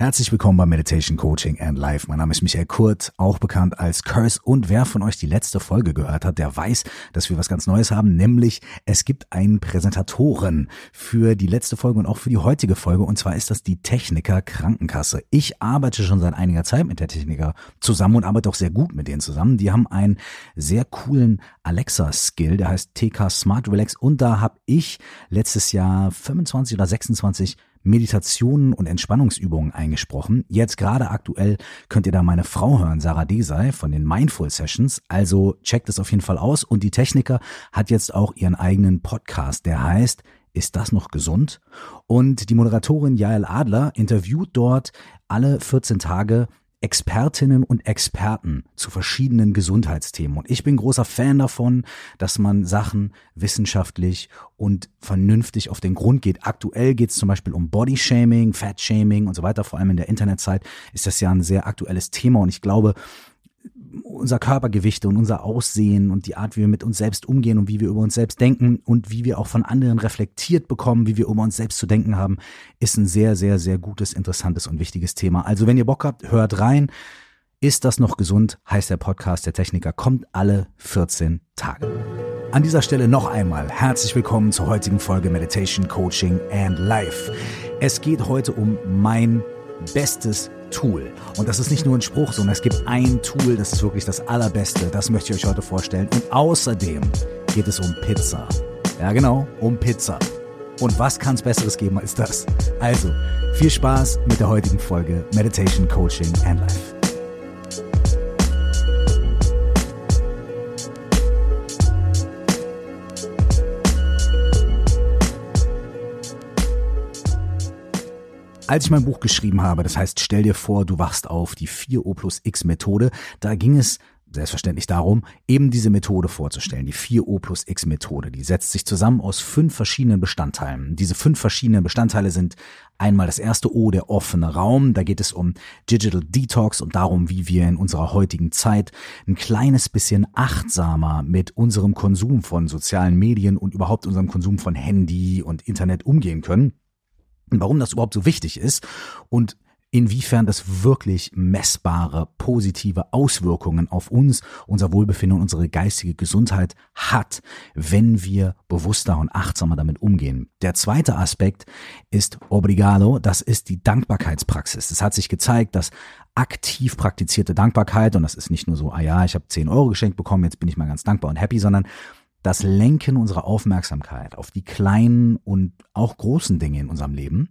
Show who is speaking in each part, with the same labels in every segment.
Speaker 1: Herzlich willkommen bei Meditation Coaching and Life. Mein Name ist Michael Kurt, auch bekannt als Curse. Und wer von euch die letzte Folge gehört hat, der weiß, dass wir was ganz Neues haben, nämlich es gibt einen Präsentatoren für die letzte Folge und auch für die heutige Folge. Und zwar ist das die Techniker Krankenkasse. Ich arbeite schon seit einiger Zeit mit der Techniker zusammen und arbeite auch sehr gut mit denen zusammen. Die haben einen sehr coolen Alexa-Skill, der heißt TK Smart Relax. Und da habe ich letztes Jahr 25 oder 26 Meditationen und Entspannungsübungen eingesprochen. Jetzt gerade aktuell könnt ihr da meine Frau hören, Sarah Desai von den Mindful Sessions. Also checkt es auf jeden Fall aus. Und die Techniker hat jetzt auch ihren eigenen Podcast, der heißt ist das noch gesund? Und die Moderatorin Jael Adler interviewt dort alle 14 Tage Expertinnen und Experten zu verschiedenen Gesundheitsthemen. Und ich bin großer Fan davon, dass man Sachen wissenschaftlich und vernünftig auf den Grund geht. Aktuell geht es zum Beispiel um Bodyshaming, Fatshaming und so weiter. Vor allem in der Internetzeit ist das ja ein sehr aktuelles Thema. Und ich glaube, unser Körpergewichte und unser Aussehen und die Art, wie wir mit uns selbst umgehen und wie wir über uns selbst denken und wie wir auch von anderen reflektiert bekommen, wie wir über uns selbst zu denken haben, ist ein sehr, sehr, sehr gutes, interessantes und wichtiges Thema. Also wenn ihr Bock habt, hört rein. Ist das noch gesund? Heißt der Podcast der Techniker, kommt alle 14 Tage. An dieser Stelle noch einmal herzlich willkommen zur heutigen Folge Meditation, Coaching and Life. Es geht heute um mein bestes Tool. Und das ist nicht nur ein Spruch, sondern es gibt ein Tool, das ist wirklich das allerbeste. Das möchte ich euch heute vorstellen. Und außerdem geht es um Pizza. Ja, genau, um Pizza. Und was kann es Besseres geben als das? Also, viel Spaß mit der heutigen Folge Meditation, Coaching and Life. Als ich mein Buch geschrieben habe, das heißt, stell dir vor, du wachst auf, die 4O plus X Methode, da ging es selbstverständlich darum, eben diese Methode vorzustellen, die 4O plus X Methode. Die setzt sich zusammen aus fünf verschiedenen Bestandteilen. Diese fünf verschiedenen Bestandteile sind einmal das erste O, der offene Raum. Da geht es um Digital Detox und darum, wie wir in unserer heutigen Zeit ein kleines bisschen achtsamer mit unserem Konsum von sozialen Medien und überhaupt unserem Konsum von Handy und Internet umgehen können warum das überhaupt so wichtig ist und inwiefern das wirklich messbare positive Auswirkungen auf uns, unser Wohlbefinden und unsere geistige Gesundheit hat, wenn wir bewusster und achtsamer damit umgehen. Der zweite Aspekt ist Obrigado, das ist die Dankbarkeitspraxis. Es hat sich gezeigt, dass aktiv praktizierte Dankbarkeit, und das ist nicht nur so, ah ja, ich habe 10 Euro geschenkt bekommen, jetzt bin ich mal ganz dankbar und happy, sondern das Lenken unserer Aufmerksamkeit auf die kleinen und auch großen Dinge in unserem Leben,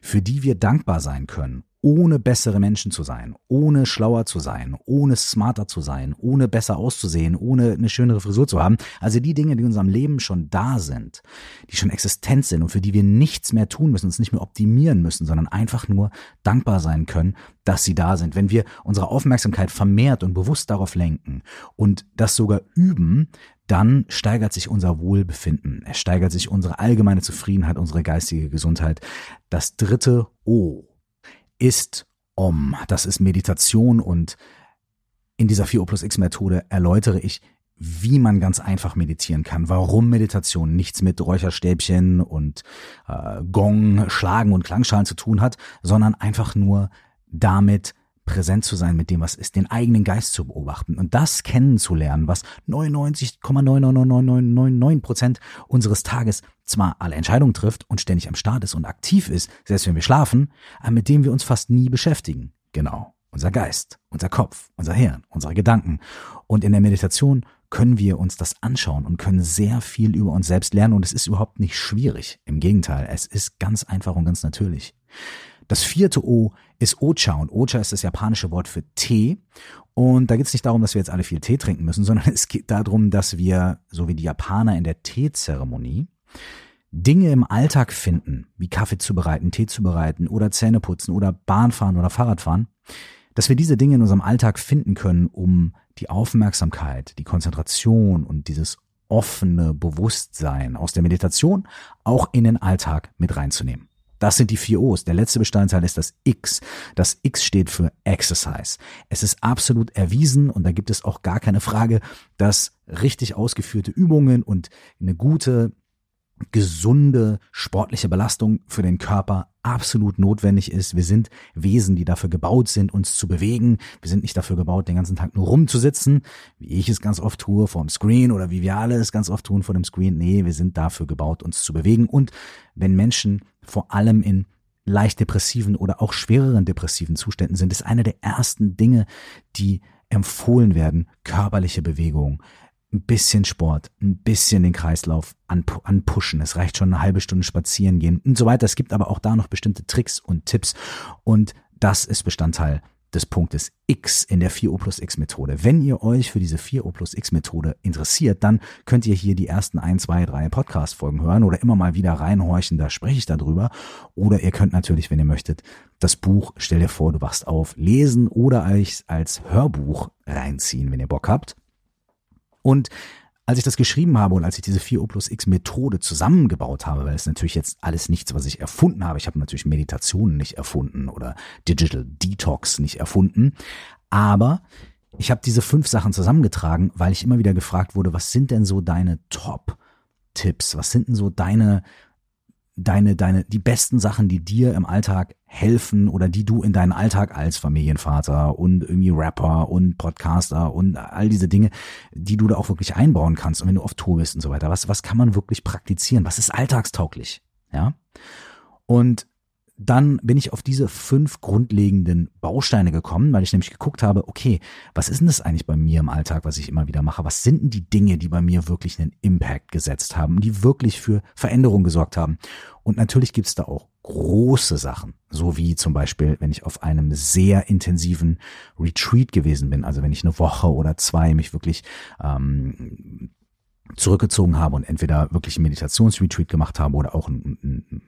Speaker 1: für die wir dankbar sein können, ohne bessere Menschen zu sein, ohne schlauer zu sein, ohne smarter zu sein, ohne besser auszusehen, ohne eine schönere Frisur zu haben. Also die Dinge, die in unserem Leben schon da sind, die schon existent sind und für die wir nichts mehr tun müssen, uns nicht mehr optimieren müssen, sondern einfach nur dankbar sein können, dass sie da sind. Wenn wir unsere Aufmerksamkeit vermehrt und bewusst darauf lenken und das sogar üben, dann steigert sich unser Wohlbefinden, es steigert sich unsere allgemeine Zufriedenheit, unsere geistige Gesundheit. Das dritte O ist Om. Das ist Meditation und in dieser 4O plus X Methode erläutere ich, wie man ganz einfach meditieren kann, warum Meditation nichts mit Räucherstäbchen und äh, Gong, Schlagen und Klangschalen zu tun hat, sondern einfach nur damit, präsent zu sein mit dem, was ist, den eigenen Geist zu beobachten und das kennenzulernen, was 99,99999 Prozent unseres Tages zwar alle Entscheidungen trifft und ständig am Start ist und aktiv ist, selbst wenn wir schlafen, aber mit dem wir uns fast nie beschäftigen. Genau. Unser Geist, unser Kopf, unser Hirn, unsere Gedanken. Und in der Meditation können wir uns das anschauen und können sehr viel über uns selbst lernen und es ist überhaupt nicht schwierig. Im Gegenteil, es ist ganz einfach und ganz natürlich. Das vierte O ist Ocha und Ocha ist das japanische Wort für Tee. Und da geht es nicht darum, dass wir jetzt alle viel Tee trinken müssen, sondern es geht darum, dass wir, so wie die Japaner in der Teezeremonie, Dinge im Alltag finden, wie Kaffee zubereiten, Tee zubereiten oder Zähne putzen oder Bahnfahren oder Fahrradfahren, dass wir diese Dinge in unserem Alltag finden können, um die Aufmerksamkeit, die Konzentration und dieses offene Bewusstsein aus der Meditation auch in den Alltag mit reinzunehmen. Das sind die vier O's. Der letzte Bestandteil ist das X. Das X steht für Exercise. Es ist absolut erwiesen und da gibt es auch gar keine Frage, dass richtig ausgeführte Übungen und eine gute gesunde sportliche Belastung für den Körper absolut notwendig ist. Wir sind Wesen, die dafür gebaut sind, uns zu bewegen. Wir sind nicht dafür gebaut, den ganzen Tag nur rumzusitzen, wie ich es ganz oft tue vor dem Screen oder wie wir alle es ganz oft tun vor dem Screen. Nee, wir sind dafür gebaut, uns zu bewegen. Und wenn Menschen vor allem in leicht depressiven oder auch schwereren depressiven Zuständen sind, ist eine der ersten Dinge, die empfohlen werden, körperliche Bewegung ein bisschen Sport, ein bisschen den Kreislauf anpushen. Es reicht schon eine halbe Stunde spazieren gehen und so weiter. Es gibt aber auch da noch bestimmte Tricks und Tipps und das ist Bestandteil des Punktes X in der 4O plus X Methode. Wenn ihr euch für diese 4O plus X Methode interessiert, dann könnt ihr hier die ersten ein, zwei, drei Podcast Folgen hören oder immer mal wieder reinhorchen, da spreche ich darüber. Oder ihr könnt natürlich, wenn ihr möchtet, das Buch Stell dir vor, du wachst auf, lesen oder euch als Hörbuch reinziehen, wenn ihr Bock habt. Und als ich das geschrieben habe und als ich diese 4O plus X Methode zusammengebaut habe, weil es natürlich jetzt alles nichts, was ich erfunden habe. Ich habe natürlich Meditationen nicht erfunden oder Digital Detox nicht erfunden. Aber ich habe diese fünf Sachen zusammengetragen, weil ich immer wieder gefragt wurde, was sind denn so deine Top-Tipps? Was sind denn so deine deine, deine, die besten Sachen, die dir im Alltag helfen oder die du in deinen Alltag als Familienvater und irgendwie Rapper und Podcaster und all diese Dinge, die du da auch wirklich einbauen kannst und wenn du auf Tour bist und so weiter. Was, was kann man wirklich praktizieren? Was ist alltagstauglich? Ja. Und dann bin ich auf diese fünf grundlegenden Bausteine gekommen, weil ich nämlich geguckt habe, okay, was ist denn das eigentlich bei mir im Alltag, was ich immer wieder mache? Was sind denn die Dinge, die bei mir wirklich einen Impact gesetzt haben, die wirklich für Veränderung gesorgt haben? Und natürlich gibt's da auch große Sachen, so wie zum Beispiel, wenn ich auf einem sehr intensiven Retreat gewesen bin, also wenn ich eine Woche oder zwei mich wirklich ähm, zurückgezogen habe und entweder wirklich ein Meditationsretreat gemacht habe oder auch ein, ein,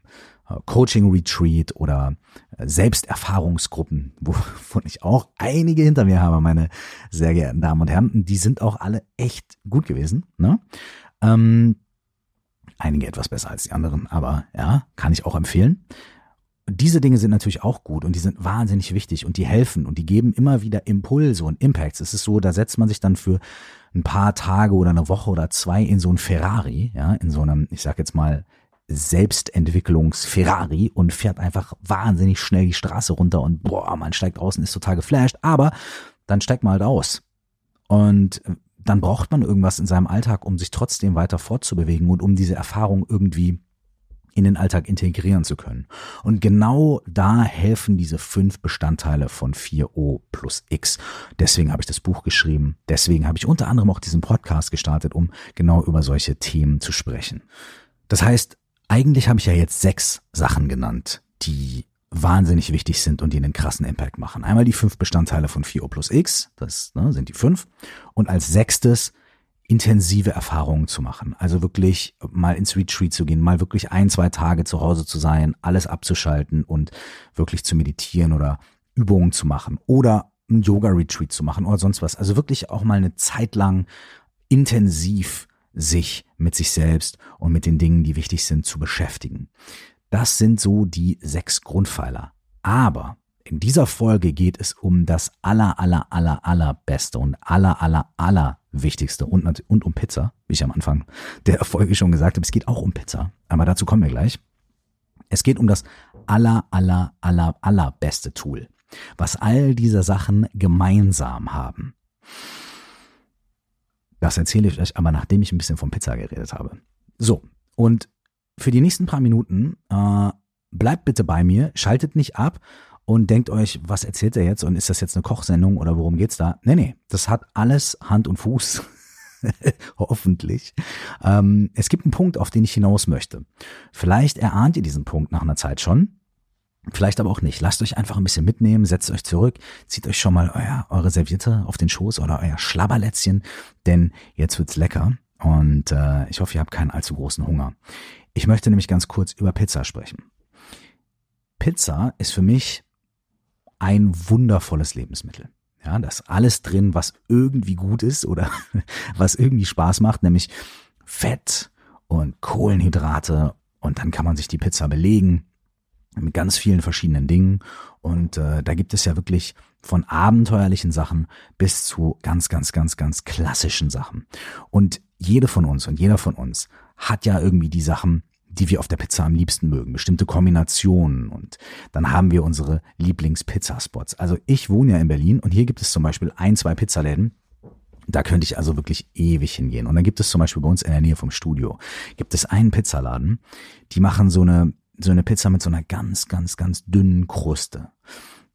Speaker 1: Coaching-Retreat oder äh, Selbsterfahrungsgruppen, wovon ich auch einige hinter mir habe, meine sehr geehrten Damen und Herren. Die sind auch alle echt gut gewesen. Ne? Ähm, einige etwas besser als die anderen, aber ja, kann ich auch empfehlen. Diese Dinge sind natürlich auch gut und die sind wahnsinnig wichtig und die helfen und die geben immer wieder Impulse und Impacts. Es ist so, da setzt man sich dann für ein paar Tage oder eine Woche oder zwei in so ein Ferrari, ja, in so einem, ich sag jetzt mal, Selbstentwicklungs-Ferrari und fährt einfach wahnsinnig schnell die Straße runter und boah, man steigt aus und ist total geflasht, aber dann steigt man halt aus. Und dann braucht man irgendwas in seinem Alltag, um sich trotzdem weiter fortzubewegen und um diese Erfahrung irgendwie in den Alltag integrieren zu können. Und genau da helfen diese fünf Bestandteile von 4O plus X. Deswegen habe ich das Buch geschrieben. Deswegen habe ich unter anderem auch diesen Podcast gestartet, um genau über solche Themen zu sprechen. Das heißt, eigentlich habe ich ja jetzt sechs Sachen genannt, die wahnsinnig wichtig sind und die einen krassen Impact machen. Einmal die fünf Bestandteile von 4O plus X, das ne, sind die fünf. Und als sechstes intensive Erfahrungen zu machen. Also wirklich mal ins Retreat zu gehen, mal wirklich ein, zwei Tage zu Hause zu sein, alles abzuschalten und wirklich zu meditieren oder Übungen zu machen oder ein Yoga-Retreat zu machen oder sonst was. Also wirklich auch mal eine Zeit lang intensiv sich mit sich selbst und mit den Dingen, die wichtig sind, zu beschäftigen. Das sind so die sechs Grundpfeiler. Aber in dieser Folge geht es um das aller, aller, aller, aller Beste und aller, aller, aller Wichtigste und, und um Pizza, wie ich am Anfang der Folge schon gesagt habe. Es geht auch um Pizza, aber dazu kommen wir gleich. Es geht um das aller, aller, aller, aller beste Tool, was all diese Sachen gemeinsam haben. Das erzähle ich euch aber, nachdem ich ein bisschen von Pizza geredet habe. So, und für die nächsten paar Minuten äh, bleibt bitte bei mir, schaltet nicht ab und denkt euch, was erzählt er jetzt und ist das jetzt eine Kochsendung oder worum geht's da? Nee, nee, das hat alles Hand und Fuß. Hoffentlich. Ähm, es gibt einen Punkt, auf den ich hinaus möchte. Vielleicht erahnt ihr diesen Punkt nach einer Zeit schon. Vielleicht aber auch nicht. Lasst euch einfach ein bisschen mitnehmen, setzt euch zurück, zieht euch schon mal euer, eure Serviette auf den Schoß oder euer Schlabberlätzchen, denn jetzt wird's lecker und äh, ich hoffe, ihr habt keinen allzu großen Hunger. Ich möchte nämlich ganz kurz über Pizza sprechen. Pizza ist für mich ein wundervolles Lebensmittel. Ja, das alles drin, was irgendwie gut ist oder was irgendwie Spaß macht, nämlich Fett und Kohlenhydrate und dann kann man sich die Pizza belegen mit ganz vielen verschiedenen Dingen. Und äh, da gibt es ja wirklich von abenteuerlichen Sachen bis zu ganz, ganz, ganz, ganz klassischen Sachen. Und jede von uns und jeder von uns hat ja irgendwie die Sachen, die wir auf der Pizza am liebsten mögen, bestimmte Kombinationen und dann haben wir unsere Lieblings-Pizzaspots. Also ich wohne ja in Berlin und hier gibt es zum Beispiel ein, zwei Pizzaläden, da könnte ich also wirklich ewig hingehen. Und dann gibt es zum Beispiel bei uns in der Nähe vom Studio, gibt es einen Pizzaladen, die machen so eine, so eine Pizza mit so einer ganz, ganz, ganz dünnen Kruste.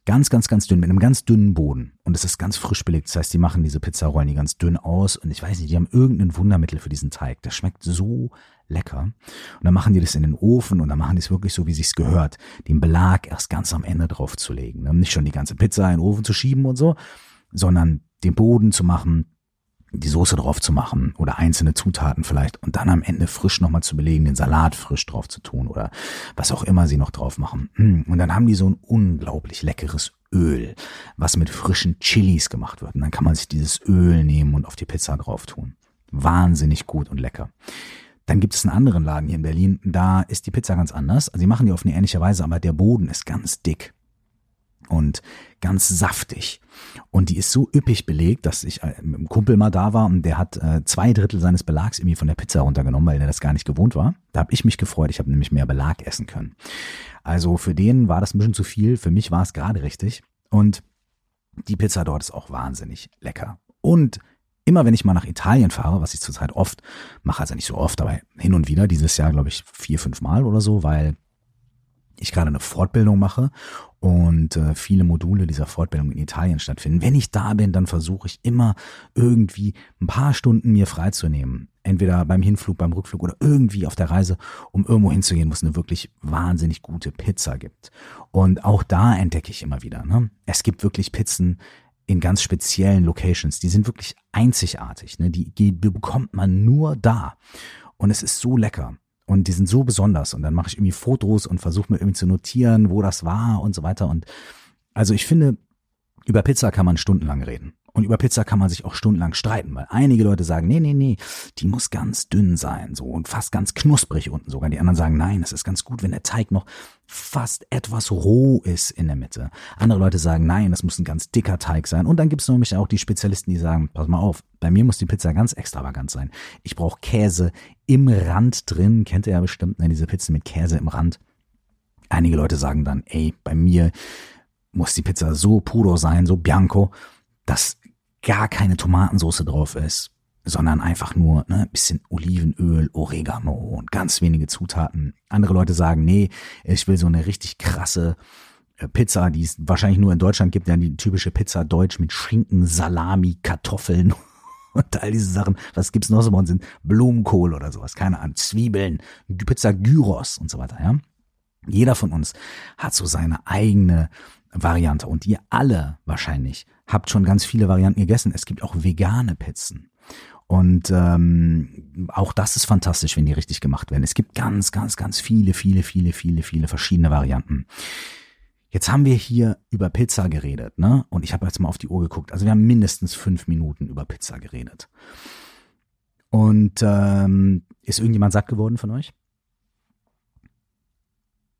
Speaker 1: Ganz, ganz, ganz dünn, mit einem ganz dünnen Boden. Und es ist ganz frisch belegt. Das heißt, die machen diese Pizzarollen die ganz dünn aus. Und ich weiß nicht, die haben irgendein Wundermittel für diesen Teig. Der schmeckt so lecker. Und dann machen die das in den Ofen und dann machen die es wirklich so, wie sich's gehört. Den Belag erst ganz am Ende drauf zu legen. Ne? Nicht schon die ganze Pizza in den Ofen zu schieben und so, sondern den Boden zu machen, die Soße drauf zu machen oder einzelne Zutaten vielleicht und dann am Ende frisch nochmal zu belegen, den Salat frisch drauf zu tun oder was auch immer sie noch drauf machen. Hm, und dann haben die so ein unglaublich leckeres Öl, was mit frischen Chilis gemacht wird. Und dann kann man sich dieses Öl nehmen und auf die Pizza drauf tun. Wahnsinnig gut und lecker. Dann gibt es einen anderen Laden hier in Berlin, da ist die Pizza ganz anders. Also die machen die auf eine ähnliche Weise, aber der Boden ist ganz dick und ganz saftig. Und die ist so üppig belegt, dass ich äh, mit einem Kumpel mal da war und der hat äh, zwei Drittel seines Belags irgendwie von der Pizza runtergenommen, weil der das gar nicht gewohnt war. Da habe ich mich gefreut, ich habe nämlich mehr Belag essen können. Also für den war das ein bisschen zu viel, für mich war es gerade richtig. Und die Pizza dort ist auch wahnsinnig lecker. Und immer wenn ich mal nach Italien fahre, was ich zurzeit oft mache, also nicht so oft, aber hin und wieder, dieses Jahr glaube ich vier, fünf Mal oder so, weil ich gerade eine Fortbildung mache und äh, viele Module dieser Fortbildung in Italien stattfinden. Wenn ich da bin, dann versuche ich immer irgendwie ein paar Stunden mir freizunehmen. Entweder beim Hinflug, beim Rückflug oder irgendwie auf der Reise, um irgendwo hinzugehen, wo es eine wirklich wahnsinnig gute Pizza gibt. Und auch da entdecke ich immer wieder, ne? es gibt wirklich Pizzen in ganz speziellen Locations. Die sind wirklich einzigartig. Ne? Die, die bekommt man nur da. Und es ist so lecker. Und die sind so besonders. Und dann mache ich irgendwie Fotos und versuche mir irgendwie zu notieren, wo das war und so weiter. Und also ich finde, über Pizza kann man stundenlang reden. Und über Pizza kann man sich auch stundenlang streiten, weil einige Leute sagen, nee, nee, nee, die muss ganz dünn sein, so und fast ganz knusprig unten sogar. Die anderen sagen, nein, es ist ganz gut, wenn der Teig noch fast etwas roh ist in der Mitte. Andere Leute sagen, nein, das muss ein ganz dicker Teig sein. Und dann gibt es nämlich auch die Spezialisten, die sagen, pass mal auf, bei mir muss die Pizza ganz extravagant sein. Ich brauche Käse im Rand drin, kennt ihr ja bestimmt, ne, diese Pizzen mit Käse im Rand. Einige Leute sagen dann, ey, bei mir muss die Pizza so puro sein, so bianco, dass gar keine Tomatensauce drauf ist, sondern einfach nur ne, bisschen Olivenöl, Oregano und ganz wenige Zutaten. Andere Leute sagen, nee, ich will so eine richtig krasse äh, Pizza, die es wahrscheinlich nur in Deutschland gibt, ja die typische Pizza Deutsch mit Schinken, Salami, Kartoffeln und all diese Sachen. Was gibt's noch so bei uns sind Blumenkohl oder sowas, keine Ahnung, Zwiebeln, Pizza Gyros und so weiter, ja. Jeder von uns hat so seine eigene Variante und ihr alle wahrscheinlich habt schon ganz viele Varianten gegessen. Es gibt auch vegane Pizzen. Und ähm, auch das ist fantastisch, wenn die richtig gemacht werden. Es gibt ganz, ganz, ganz viele, viele, viele, viele, viele verschiedene Varianten. Jetzt haben wir hier über Pizza geredet, ne? Und ich habe jetzt mal auf die Uhr geguckt. Also wir haben mindestens fünf Minuten über Pizza geredet. Und ähm, ist irgendjemand satt geworden von euch?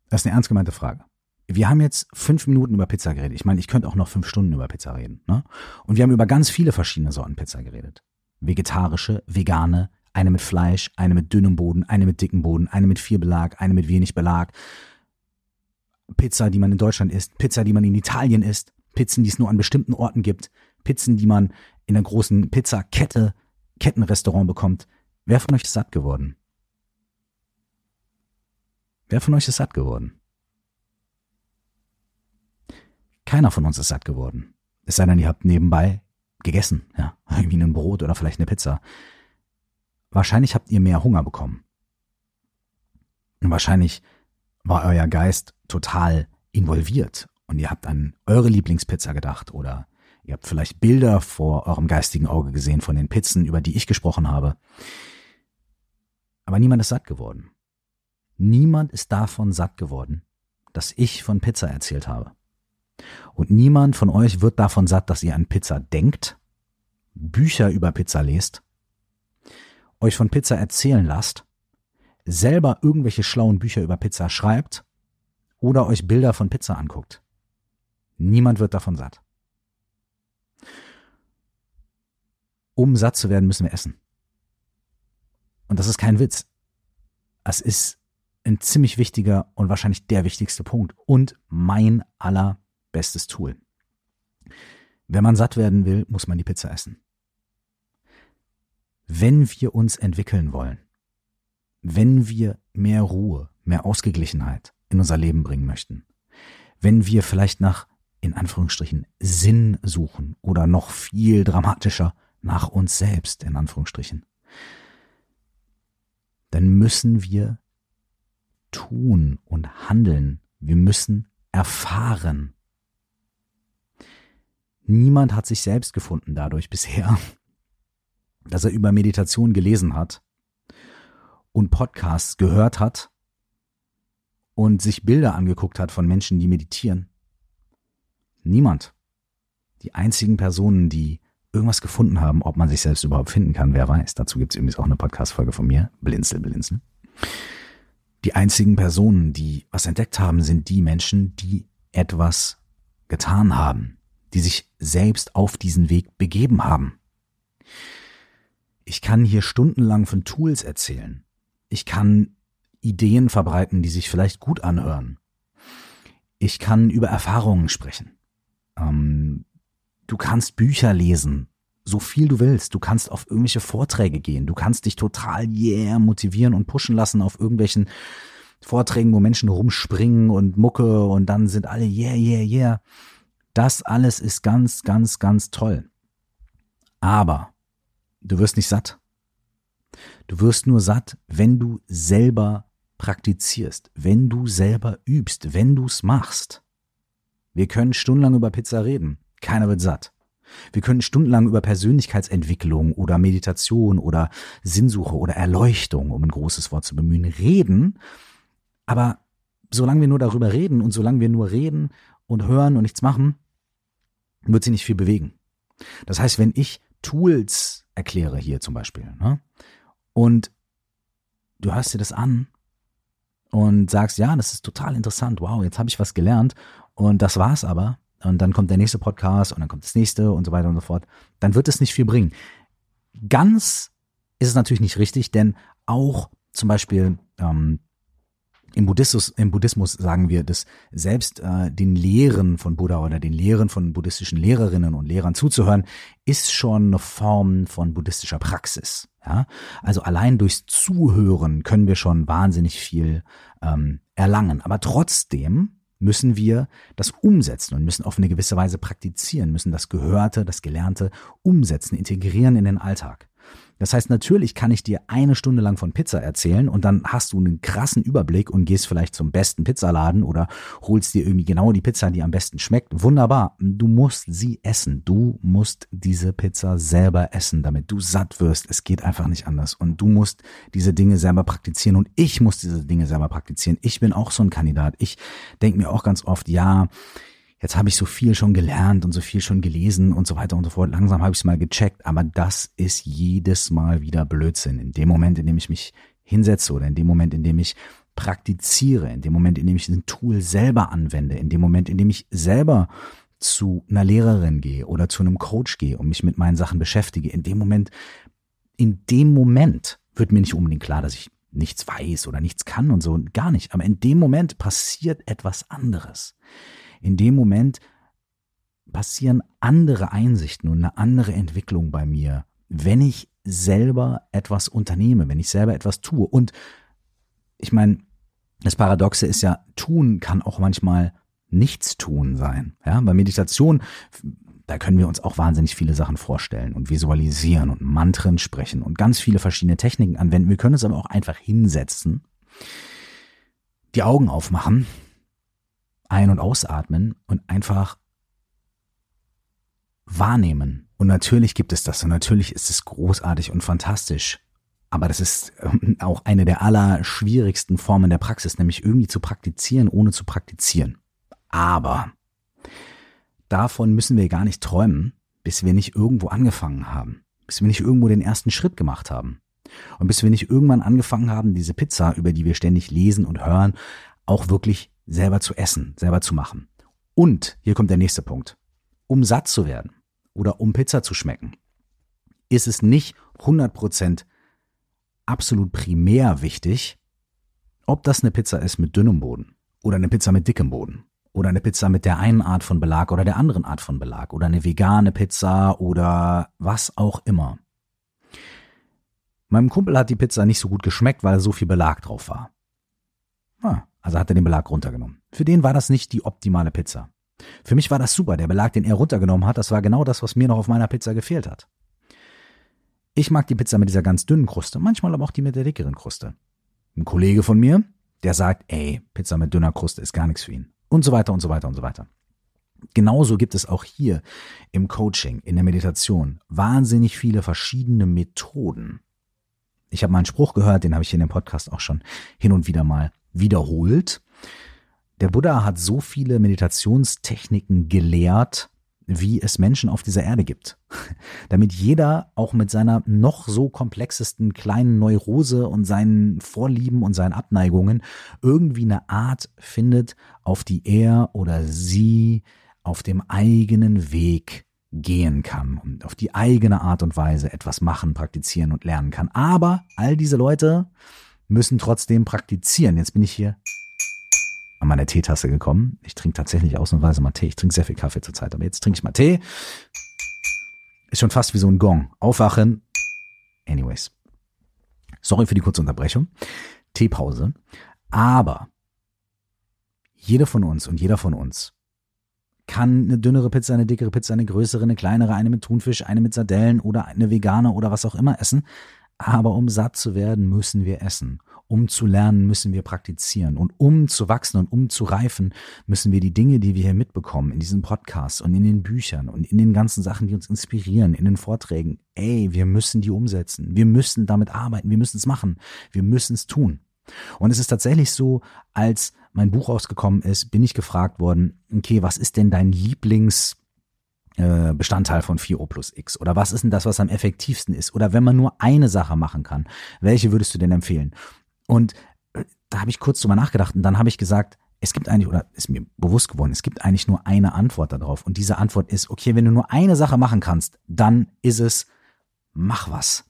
Speaker 1: Das ist eine ernst gemeinte Frage wir haben jetzt fünf Minuten über Pizza geredet. Ich meine, ich könnte auch noch fünf Stunden über Pizza reden. Ne? Und wir haben über ganz viele verschiedene Sorten Pizza geredet. Vegetarische, vegane, eine mit Fleisch, eine mit dünnem Boden, eine mit dicken Boden, eine mit viel Belag, eine mit wenig Belag. Pizza, die man in Deutschland isst, Pizza, die man in Italien isst, Pizzen, die es nur an bestimmten Orten gibt, Pizzen, die man in einer großen Pizzakette, Kettenrestaurant bekommt. Wer von euch ist satt geworden? Wer von euch ist satt geworden? Keiner von uns ist satt geworden. Es sei denn, ihr habt nebenbei gegessen, ja, irgendwie ein Brot oder vielleicht eine Pizza. Wahrscheinlich habt ihr mehr Hunger bekommen. Und wahrscheinlich war euer Geist total involviert und ihr habt an eure Lieblingspizza gedacht oder ihr habt vielleicht Bilder vor eurem geistigen Auge gesehen von den Pizzen, über die ich gesprochen habe. Aber niemand ist satt geworden. Niemand ist davon satt geworden, dass ich von Pizza erzählt habe. Und niemand von euch wird davon satt, dass ihr an Pizza denkt, Bücher über Pizza lest, euch von Pizza erzählen lasst, selber irgendwelche schlauen Bücher über Pizza schreibt oder euch Bilder von Pizza anguckt. Niemand wird davon satt. Um satt zu werden, müssen wir essen. Und das ist kein Witz. Es ist ein ziemlich wichtiger und wahrscheinlich der wichtigste Punkt und mein allerbestes Tool. Wenn man satt werden will, muss man die Pizza essen. Wenn wir uns entwickeln wollen, wenn wir mehr Ruhe, mehr Ausgeglichenheit in unser Leben bringen möchten, wenn wir vielleicht nach, in Anführungsstrichen, Sinn suchen oder noch viel dramatischer nach uns selbst, in Anführungsstrichen, dann müssen wir tun und handeln. Wir müssen erfahren. Niemand hat sich selbst gefunden dadurch bisher, dass er über Meditation gelesen hat und Podcasts gehört hat und sich Bilder angeguckt hat von Menschen, die meditieren. Niemand. Die einzigen Personen, die irgendwas gefunden haben, ob man sich selbst überhaupt finden kann, wer weiß. Dazu gibt es übrigens auch eine Podcast-Folge von mir. Blinzel, blinzel. Die einzigen Personen, die was entdeckt haben, sind die Menschen, die etwas getan haben, die sich selbst auf diesen Weg begeben haben. Ich kann hier stundenlang von Tools erzählen. Ich kann Ideen verbreiten, die sich vielleicht gut anhören. Ich kann über Erfahrungen sprechen. Ähm, du kannst Bücher lesen, so viel du willst. Du kannst auf irgendwelche Vorträge gehen. Du kannst dich total yeah motivieren und pushen lassen auf irgendwelchen Vorträgen, wo Menschen rumspringen und Mucke und dann sind alle yeah, yeah, yeah. Das alles ist ganz, ganz, ganz toll. Aber du wirst nicht satt. Du wirst nur satt, wenn du selber praktizierst, wenn du selber übst, wenn du's machst. Wir können stundenlang über Pizza reden. Keiner wird satt. Wir können stundenlang über Persönlichkeitsentwicklung oder Meditation oder Sinnsuche oder Erleuchtung, um ein großes Wort zu bemühen, reden. Aber solange wir nur darüber reden und solange wir nur reden und hören und nichts machen, wird sich nicht viel bewegen. Das heißt, wenn ich Tools erkläre hier zum Beispiel, ne, und du hörst dir das an und sagst, ja, das ist total interessant, wow, jetzt habe ich was gelernt und das war's aber, und dann kommt der nächste Podcast und dann kommt das nächste und so weiter und so fort, dann wird es nicht viel bringen. Ganz ist es natürlich nicht richtig, denn auch zum Beispiel ähm, im Buddhismus, im Buddhismus sagen wir, dass selbst äh, den Lehren von Buddha oder den Lehren von buddhistischen Lehrerinnen und Lehrern zuzuhören, ist schon eine Form von buddhistischer Praxis. Ja? Also allein durchs Zuhören können wir schon wahnsinnig viel ähm, erlangen. Aber trotzdem müssen wir das umsetzen und müssen auf eine gewisse Weise praktizieren, müssen das Gehörte, das Gelernte umsetzen, integrieren in den Alltag. Das heißt, natürlich kann ich dir eine Stunde lang von Pizza erzählen und dann hast du einen krassen Überblick und gehst vielleicht zum besten Pizzaladen oder holst dir irgendwie genau die Pizza, die am besten schmeckt. Wunderbar. Du musst sie essen. Du musst diese Pizza selber essen, damit du satt wirst. Es geht einfach nicht anders. Und du musst diese Dinge selber praktizieren und ich muss diese Dinge selber praktizieren. Ich bin auch so ein Kandidat. Ich denke mir auch ganz oft, ja, jetzt habe ich so viel schon gelernt und so viel schon gelesen und so weiter und so fort. Langsam habe ich es mal gecheckt, aber das ist jedes Mal wieder Blödsinn. In dem Moment, in dem ich mich hinsetze oder in dem Moment, in dem ich praktiziere, in dem Moment, in dem ich ein Tool selber anwende, in dem Moment, in dem ich selber zu einer Lehrerin gehe oder zu einem Coach gehe und mich mit meinen Sachen beschäftige, in dem Moment, in dem Moment wird mir nicht unbedingt klar, dass ich nichts weiß oder nichts kann und so, gar nicht. Aber in dem Moment passiert etwas anderes in dem Moment passieren andere Einsichten und eine andere Entwicklung bei mir, wenn ich selber etwas unternehme, wenn ich selber etwas tue. Und ich meine, das Paradoxe ist ja, tun kann auch manchmal nichts tun sein. Ja, bei Meditation, da können wir uns auch wahnsinnig viele Sachen vorstellen und visualisieren und Mantren sprechen und ganz viele verschiedene Techniken anwenden. Wir können uns aber auch einfach hinsetzen, die Augen aufmachen ein- und ausatmen und einfach wahrnehmen. Und natürlich gibt es das und natürlich ist es großartig und fantastisch. Aber das ist ähm, auch eine der allerschwierigsten Formen der Praxis, nämlich irgendwie zu praktizieren, ohne zu praktizieren. Aber davon müssen wir gar nicht träumen, bis wir nicht irgendwo angefangen haben, bis wir nicht irgendwo den ersten Schritt gemacht haben. Und bis wir nicht irgendwann angefangen haben, diese Pizza, über die wir ständig lesen und hören, auch wirklich selber zu essen, selber zu machen. Und hier kommt der nächste Punkt. Um satt zu werden oder um Pizza zu schmecken, ist es nicht 100% absolut primär wichtig, Ob das eine Pizza ist mit dünnem Boden oder eine Pizza mit dickem Boden oder eine Pizza mit der einen Art von Belag oder der anderen Art von Belag oder eine vegane Pizza oder was auch immer. Meinem Kumpel hat die Pizza nicht so gut geschmeckt, weil so viel Belag drauf war. Ah, also hat er den Belag runtergenommen. Für den war das nicht die optimale Pizza. Für mich war das super. Der Belag, den er runtergenommen hat, das war genau das, was mir noch auf meiner Pizza gefehlt hat. Ich mag die Pizza mit dieser ganz dünnen Kruste, manchmal aber auch die mit der dickeren Kruste. Ein Kollege von mir, der sagt, ey, Pizza mit dünner Kruste ist gar nichts für ihn. Und so weiter und so weiter und so weiter. Genauso gibt es auch hier im Coaching, in der Meditation wahnsinnig viele verschiedene Methoden. Ich habe mal einen Spruch gehört, den habe ich in dem Podcast auch schon hin und wieder mal wiederholt. Der Buddha hat so viele Meditationstechniken gelehrt, wie es Menschen auf dieser Erde gibt. Damit jeder auch mit seiner noch so komplexesten kleinen Neurose und seinen Vorlieben und seinen Abneigungen irgendwie eine Art findet, auf die er oder sie auf dem eigenen Weg gehen kann und auf die eigene Art und Weise etwas machen, praktizieren und lernen kann. Aber all diese Leute müssen trotzdem praktizieren. Jetzt bin ich hier an meine Teetasse gekommen. Ich trinke tatsächlich ausnahmsweise mal Tee. Ich trinke sehr viel Kaffee zurzeit, aber jetzt trinke ich mal Tee. Ist schon fast wie so ein Gong. Aufwachen. Anyways. Sorry für die kurze Unterbrechung. Teepause. Aber jeder von uns und jeder von uns kann eine dünnere Pizza, eine dickere Pizza, eine größere, eine kleinere, eine mit Thunfisch, eine mit Sardellen oder eine vegane oder was auch immer essen. Aber um satt zu werden, müssen wir essen. Um zu lernen, müssen wir praktizieren. Und um zu wachsen und um zu reifen, müssen wir die Dinge, die wir hier mitbekommen, in diesem Podcast und in den Büchern und in den ganzen Sachen, die uns inspirieren, in den Vorträgen, ey, wir müssen die umsetzen. Wir müssen damit arbeiten. Wir müssen es machen. Wir müssen es tun. Und es ist tatsächlich so, als mein Buch rausgekommen ist, bin ich gefragt worden, okay, was ist denn dein Lieblings Bestandteil von 4O plus X? Oder was ist denn das, was am effektivsten ist? Oder wenn man nur eine Sache machen kann, welche würdest du denn empfehlen? Und äh, da habe ich kurz drüber nachgedacht und dann habe ich gesagt, es gibt eigentlich, oder ist mir bewusst geworden, es gibt eigentlich nur eine Antwort darauf. Und diese Antwort ist, okay, wenn du nur eine Sache machen kannst, dann ist es, mach was.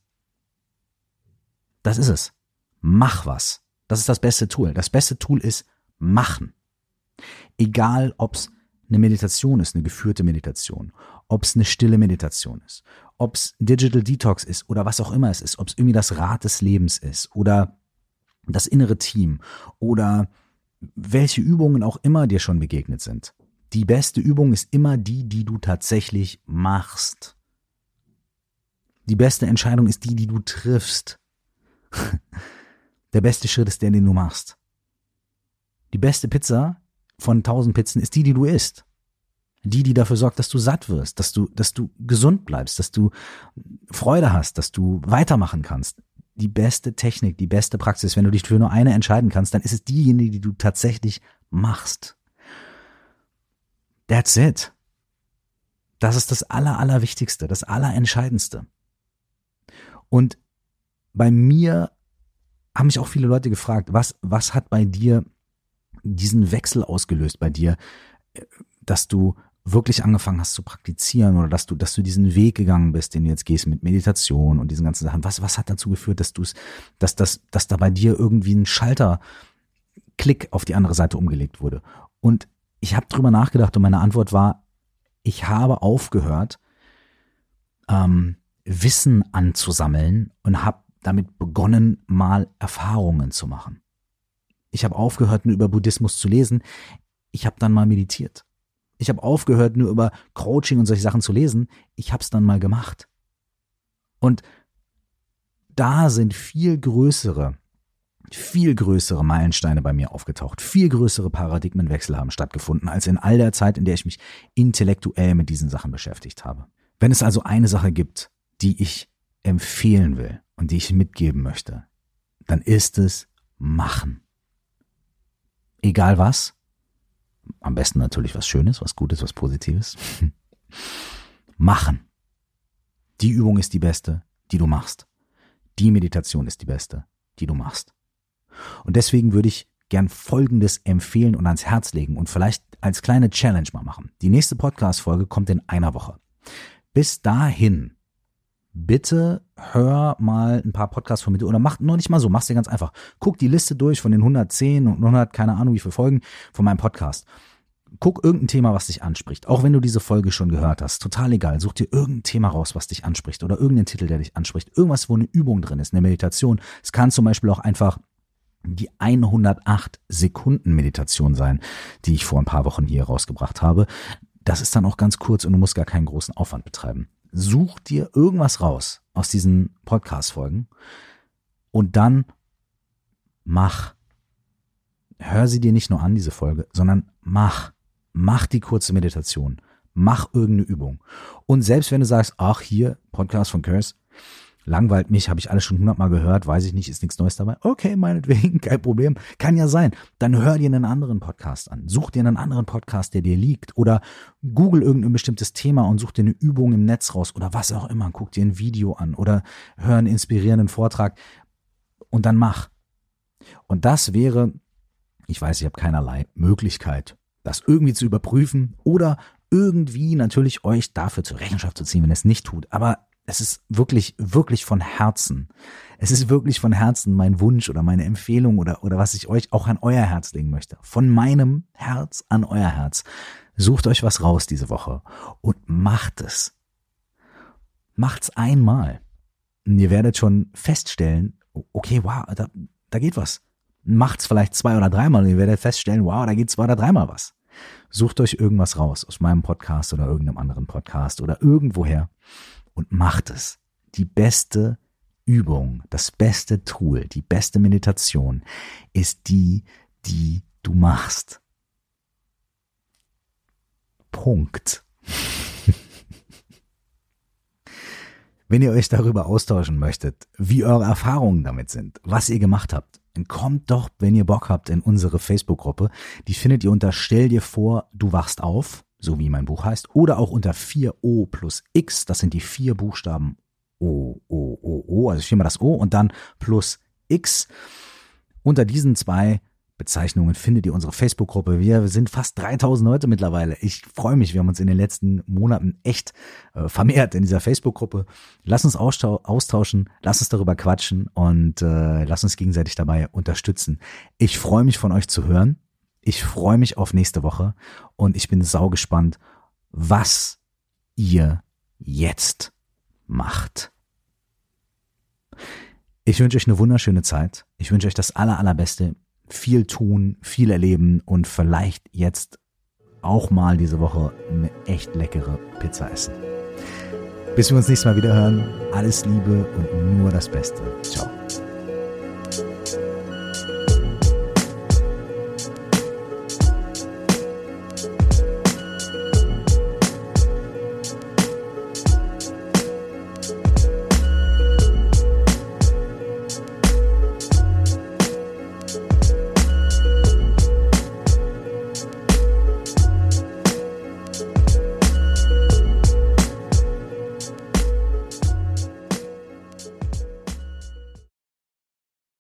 Speaker 1: Das ist es. Mach was. Das ist das beste Tool. Das beste Tool ist machen. Egal, ob's eine Meditation ist, eine geführte Meditation, ob's eine stille Meditation ist, ob's Digital Detox ist oder was auch immer es ist, ob's irgendwie das Rad des Lebens ist oder das innere Team oder welche Übungen auch immer dir schon begegnet sind. Die beste Übung ist immer die, die du tatsächlich machst. Die beste Entscheidung ist die, die du triffst. Der beste Schritt ist der, den du machst. Die beste Pizza von tausend Pizzen ist die, die du isst. Die, die dafür sorgt, dass du satt wirst, dass du, dass du gesund bleibst, dass du Freude hast, dass du weitermachen kannst. Die beste Technik, die beste Praxis, wenn du dich für nur eine entscheiden kannst, dann ist es diejenige, die du tatsächlich machst. That's it. Das ist das Aller, Allerwichtigste, das Allerentscheidendste. Und bei mir haben mich auch viele Leute gefragt, was, was hat bei dir diesen Wechsel ausgelöst bei dir, äh, dass du wirklich angefangen hast zu praktizieren oder dass du, dass du diesen Weg gegangen bist, den du jetzt gehst mit Meditation und diesen ganzen Sachen. Was, was hat dazu geführt, dass du es, dass, dass, dass da bei dir irgendwie ein Schalter Klick auf die andere Seite umgelegt wurde? Und ich habe drüber nachgedacht und meine Antwort war, ich habe aufgehört, ähm, Wissen anzusammeln und habe damit begonnen, mal Erfahrungen zu machen. Ich habe aufgehört, nur über Buddhismus zu lesen. Ich habe dann mal meditiert. Ich habe aufgehört, nur über Coaching und solche Sachen zu lesen. Ich habe es dann mal gemacht. Und da sind viel größere, viel größere Meilensteine bei mir aufgetaucht. Viel größere Paradigmenwechsel haben stattgefunden, als in all der Zeit, in der ich mich intellektuell mit diesen Sachen beschäftigt habe. Wenn es also eine Sache gibt, die ich empfehlen will, und die ich mitgeben möchte, dann ist es machen. Egal was. Am besten natürlich was Schönes, was Gutes, was Positives. machen. Die Übung ist die beste, die du machst. Die Meditation ist die beste, die du machst. Und deswegen würde ich gern Folgendes empfehlen und ans Herz legen und vielleicht als kleine Challenge mal machen. Die nächste Podcast-Folge kommt in einer Woche. Bis dahin bitte hör mal ein paar Podcasts von mir oder mach noch nicht mal so, mach's dir ganz einfach. Guck die Liste durch von den 110 und 100, keine Ahnung wie viele Folgen von meinem Podcast. Guck irgendein Thema, was dich anspricht. Auch wenn du diese Folge schon gehört hast. Total egal. Such dir irgendein Thema raus, was dich anspricht oder irgendeinen Titel, der dich anspricht. Irgendwas, wo eine Übung drin ist, eine Meditation. Es kann zum Beispiel auch einfach die 108 Sekunden Meditation sein, die ich vor ein paar Wochen hier rausgebracht habe. Das ist dann auch ganz kurz und du musst gar keinen großen Aufwand betreiben. Such dir irgendwas raus aus diesen Podcast-Folgen und dann mach. Hör sie dir nicht nur an, diese Folge, sondern mach. Mach die kurze Meditation. Mach irgendeine Übung. Und selbst wenn du sagst, ach hier, Podcast von Curse, langweilt mich, habe ich alles schon hundertmal gehört, weiß ich nicht, ist nichts Neues dabei. Okay, meinetwegen, kein Problem. Kann ja sein. Dann hör dir einen anderen Podcast an. Such dir einen anderen Podcast, der dir liegt. Oder google irgendein bestimmtes Thema und such dir eine Übung im Netz raus oder was auch immer. Guck dir ein Video an oder hör einen inspirierenden Vortrag und dann mach. Und das wäre, ich weiß, ich habe keinerlei Möglichkeit, das irgendwie zu überprüfen oder irgendwie natürlich euch dafür zur Rechenschaft zu ziehen, wenn es nicht tut. Aber es ist wirklich, wirklich von Herzen. Es ist wirklich von Herzen mein Wunsch oder meine Empfehlung oder, oder was ich euch auch an euer Herz legen möchte. Von meinem Herz an euer Herz. Sucht euch was raus diese Woche und macht es. Macht's einmal. Und ihr werdet schon feststellen, okay, wow, da, da geht was. Macht's vielleicht zwei oder dreimal und ihr werdet feststellen, wow, da geht zwei oder dreimal was. Sucht euch irgendwas raus aus meinem Podcast oder irgendeinem anderen Podcast oder irgendwoher und macht es. Die beste Übung, das beste Tool, die beste Meditation ist die, die du machst. Punkt. Wenn ihr euch darüber austauschen möchtet, wie eure Erfahrungen damit sind, was ihr gemacht habt, dann kommt doch, wenn ihr Bock habt, in unsere Facebook-Gruppe. Die findet ihr unter Stell dir vor, du wachst auf so wie mein Buch heißt, oder auch unter 4O plus X, das sind die vier Buchstaben O, O, O, O, also viermal das O und dann plus X. Unter diesen zwei Bezeichnungen findet ihr unsere Facebook-Gruppe. Wir sind fast 3000 Leute mittlerweile. Ich freue mich, wir haben uns in den letzten Monaten echt äh, vermehrt in dieser Facebook-Gruppe. Lass uns austauschen, lass uns darüber quatschen und äh, lass uns gegenseitig dabei unterstützen. Ich freue mich von euch zu hören. Ich freue mich auf nächste Woche und ich bin saugespannt, was ihr jetzt macht. Ich wünsche euch eine wunderschöne Zeit. Ich wünsche euch das aller, allerbeste. Viel tun, viel erleben und vielleicht jetzt auch mal diese Woche eine echt leckere Pizza essen. Bis wir uns nächstes Mal wieder hören. Alles Liebe und nur das Beste. Ciao.